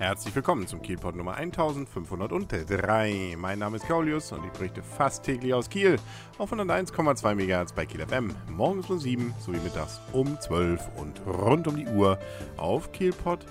Herzlich willkommen zum Kielpot Nummer 1503. Mein Name ist Kaulius und ich berichte fast täglich aus Kiel auf 101,2 MHz bei Kiel FM. Morgens um 7 sowie mittags um 12 und rund um die Uhr auf kielpot.de.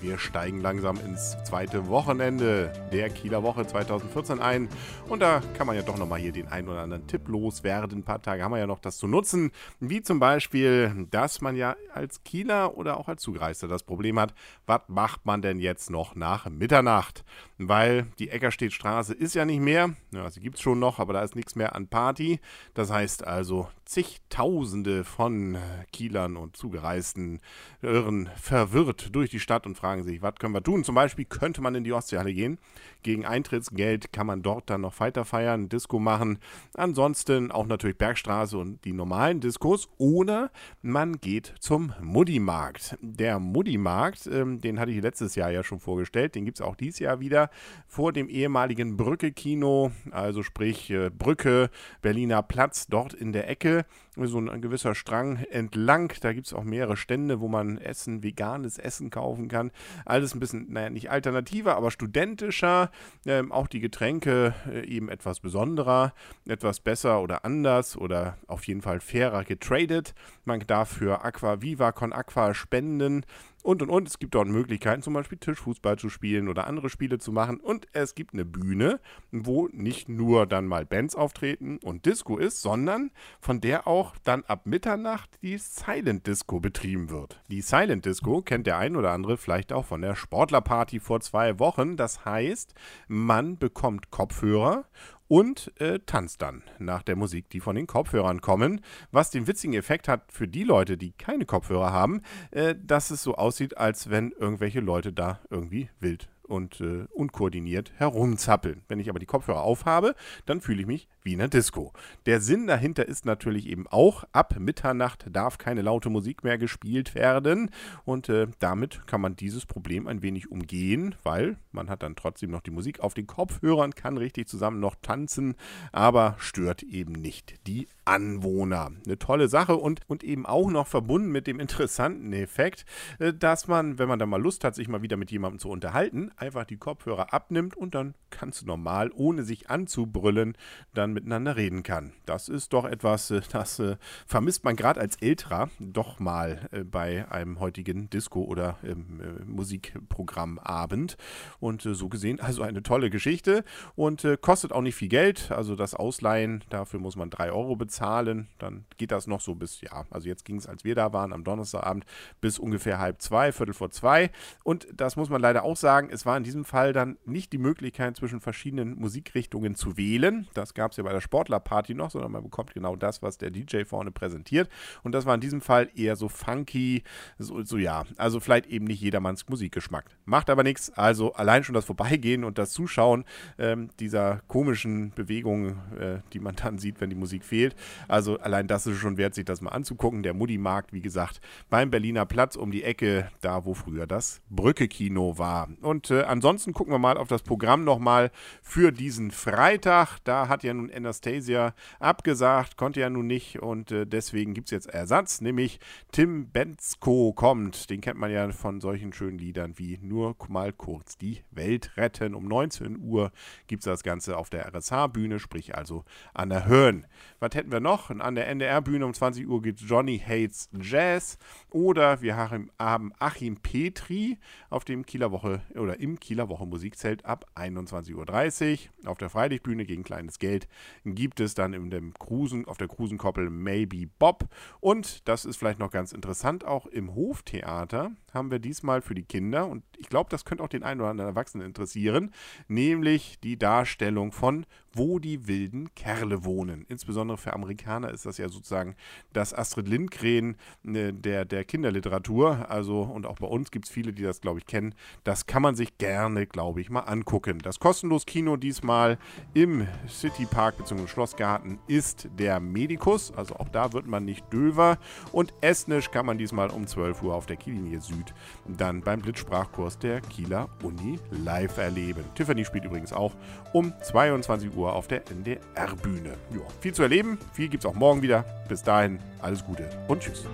Wir steigen langsam ins zweite Wochenende der Kieler Woche 2014 ein und da kann man ja doch nochmal hier den einen oder anderen Tipp loswerden. Ein paar Tage haben wir ja noch das zu nutzen, wie zum Beispiel, dass man ja als Kieler oder auch als Zugreister das Problem hat, was macht man denn jetzt noch nach Mitternacht? Weil die Eckerstedtstraße ist ja nicht mehr, ja, sie gibt es schon noch, aber da ist nichts mehr an Party. Das heißt also, zigtausende von Kielern und Zugereisten irren verwirrt durch die Stadt und fragen sich, was können wir tun? Zum Beispiel könnte man in die Ostseehalle gehen. Gegen Eintrittsgeld kann man dort dann noch weiter feiern, Disco machen. Ansonsten auch natürlich Bergstraße und die normalen Diskos. Oder man geht zum Muddimarkt. Der Muddimarkt, ähm, den hatte ich letztes Jahr ja schon vorgestellt, den gibt es auch dieses Jahr wieder vor dem ehemaligen Brücke-Kino, also sprich äh, Brücke, Berliner Platz, dort in der Ecke so ein, gewisser Strang entlang. Da gibt es auch mehrere Stände, wo man Essen, veganes Essen kaufen kann. Alles ein bisschen, naja, nicht alternativer, aber studentischer. Ähm, auch die Getränke äh, eben etwas besonderer, etwas besser oder anders oder auf jeden Fall fairer getradet. Man darf für Aqua Viva Con Aqua spenden und und und. Es gibt dort Möglichkeiten, zum Beispiel Tischfußball zu spielen oder andere Spiele zu machen. Und es gibt eine Bühne, wo nicht nur dann mal Bands auftreten und Disco ist, sondern von der auch dann ab Mitternacht die Silent Disco betrieben wird. Die Silent Disco kennt der ein oder andere vielleicht auch von der Sportlerparty vor zwei Wochen. Das heißt, man bekommt Kopfhörer und äh, tanzt dann nach der Musik, die von den Kopfhörern kommen. Was den witzigen Effekt hat für die Leute, die keine Kopfhörer haben, äh, dass es so aussieht, als wenn irgendwelche Leute da irgendwie wild und äh, unkoordiniert herumzappeln. Wenn ich aber die Kopfhörer aufhabe, dann fühle ich mich wie in der Disco. Der Sinn dahinter ist natürlich eben auch, ab Mitternacht darf keine laute Musik mehr gespielt werden und äh, damit kann man dieses Problem ein wenig umgehen, weil man hat dann trotzdem noch die Musik auf den Kopfhörern, kann richtig zusammen noch tanzen, aber stört eben nicht die Anwohner. Eine tolle Sache und, und eben auch noch verbunden mit dem interessanten Effekt, äh, dass man, wenn man da mal Lust hat, sich mal wieder mit jemandem zu unterhalten, einfach die Kopfhörer abnimmt und dann du normal, ohne sich anzubrüllen, dann miteinander reden kann. Das ist doch etwas, äh, das äh, vermisst man gerade als Älterer doch mal bei einem heutigen Disco- oder ähm, Musikprogrammabend. Und so gesehen, also eine tolle Geschichte und kostet auch nicht viel Geld. Also das Ausleihen, dafür muss man 3 Euro bezahlen zahlen, dann geht das noch so bis, ja, also jetzt ging es, als wir da waren, am Donnerstagabend bis ungefähr halb zwei, Viertel vor zwei. Und das muss man leider auch sagen, es war in diesem Fall dann nicht die Möglichkeit, zwischen verschiedenen Musikrichtungen zu wählen. Das gab es ja bei der Sportlerparty noch, sondern man bekommt genau das, was der DJ vorne präsentiert. Und das war in diesem Fall eher so funky, so, so ja, also vielleicht eben nicht jedermanns Musikgeschmack. Macht aber nichts, also allein schon das Vorbeigehen und das Zuschauen ähm, dieser komischen Bewegungen, äh, die man dann sieht, wenn die Musik fehlt, also allein das ist schon wert, sich das mal anzugucken. Der Mutti-Markt, wie gesagt, beim Berliner Platz um die Ecke, da wo früher das Brücke-Kino war. Und äh, ansonsten gucken wir mal auf das Programm nochmal für diesen Freitag. Da hat ja nun Anastasia abgesagt, konnte ja nun nicht und äh, deswegen gibt es jetzt Ersatz, nämlich Tim Bensko kommt. Den kennt man ja von solchen schönen Liedern wie Nur mal kurz die Welt retten. Um 19 Uhr gibt es das Ganze auf der RSH-Bühne, sprich also an der Höhen. Was hätten wir noch? An der NDR-Bühne um 20 Uhr geht Johnny Hates Jazz. Oder wir haben Achim Petri auf dem Kieler Woche oder im Kieler Woche Musikzelt ab 21.30 Uhr. Auf der Freilichtbühne gegen kleines Geld gibt es dann in dem Cruisen, auf der Cruisenkoppel Maybe Bob. Und das ist vielleicht noch ganz interessant, auch im Hoftheater haben wir diesmal für die Kinder, und ich glaube, das könnte auch den einen oder anderen Erwachsenen interessieren, nämlich die Darstellung von Wo die wilden Kerle wohnen. Insbesondere für Amerikaner ist das ja sozusagen das Astrid Lindgren äh, der, der Kinderliteratur. Also, und auch bei uns gibt es viele, die das, glaube ich, kennen. Das kann man sich gerne, glaube ich, mal angucken. Das kostenlos Kino diesmal im City Park bzw. Schlossgarten ist der Medikus. Also auch da wird man nicht döver. Und Estnisch kann man diesmal um 12 Uhr auf der Kiellinie Süd dann beim Blitzsprachkurs der Kieler Uni live erleben. Tiffany spielt übrigens auch um 22 Uhr auf der NDR-Bühne. viel zu erleben, viel gibt es auch morgen wieder. Bis dahin, alles Gute und tschüss.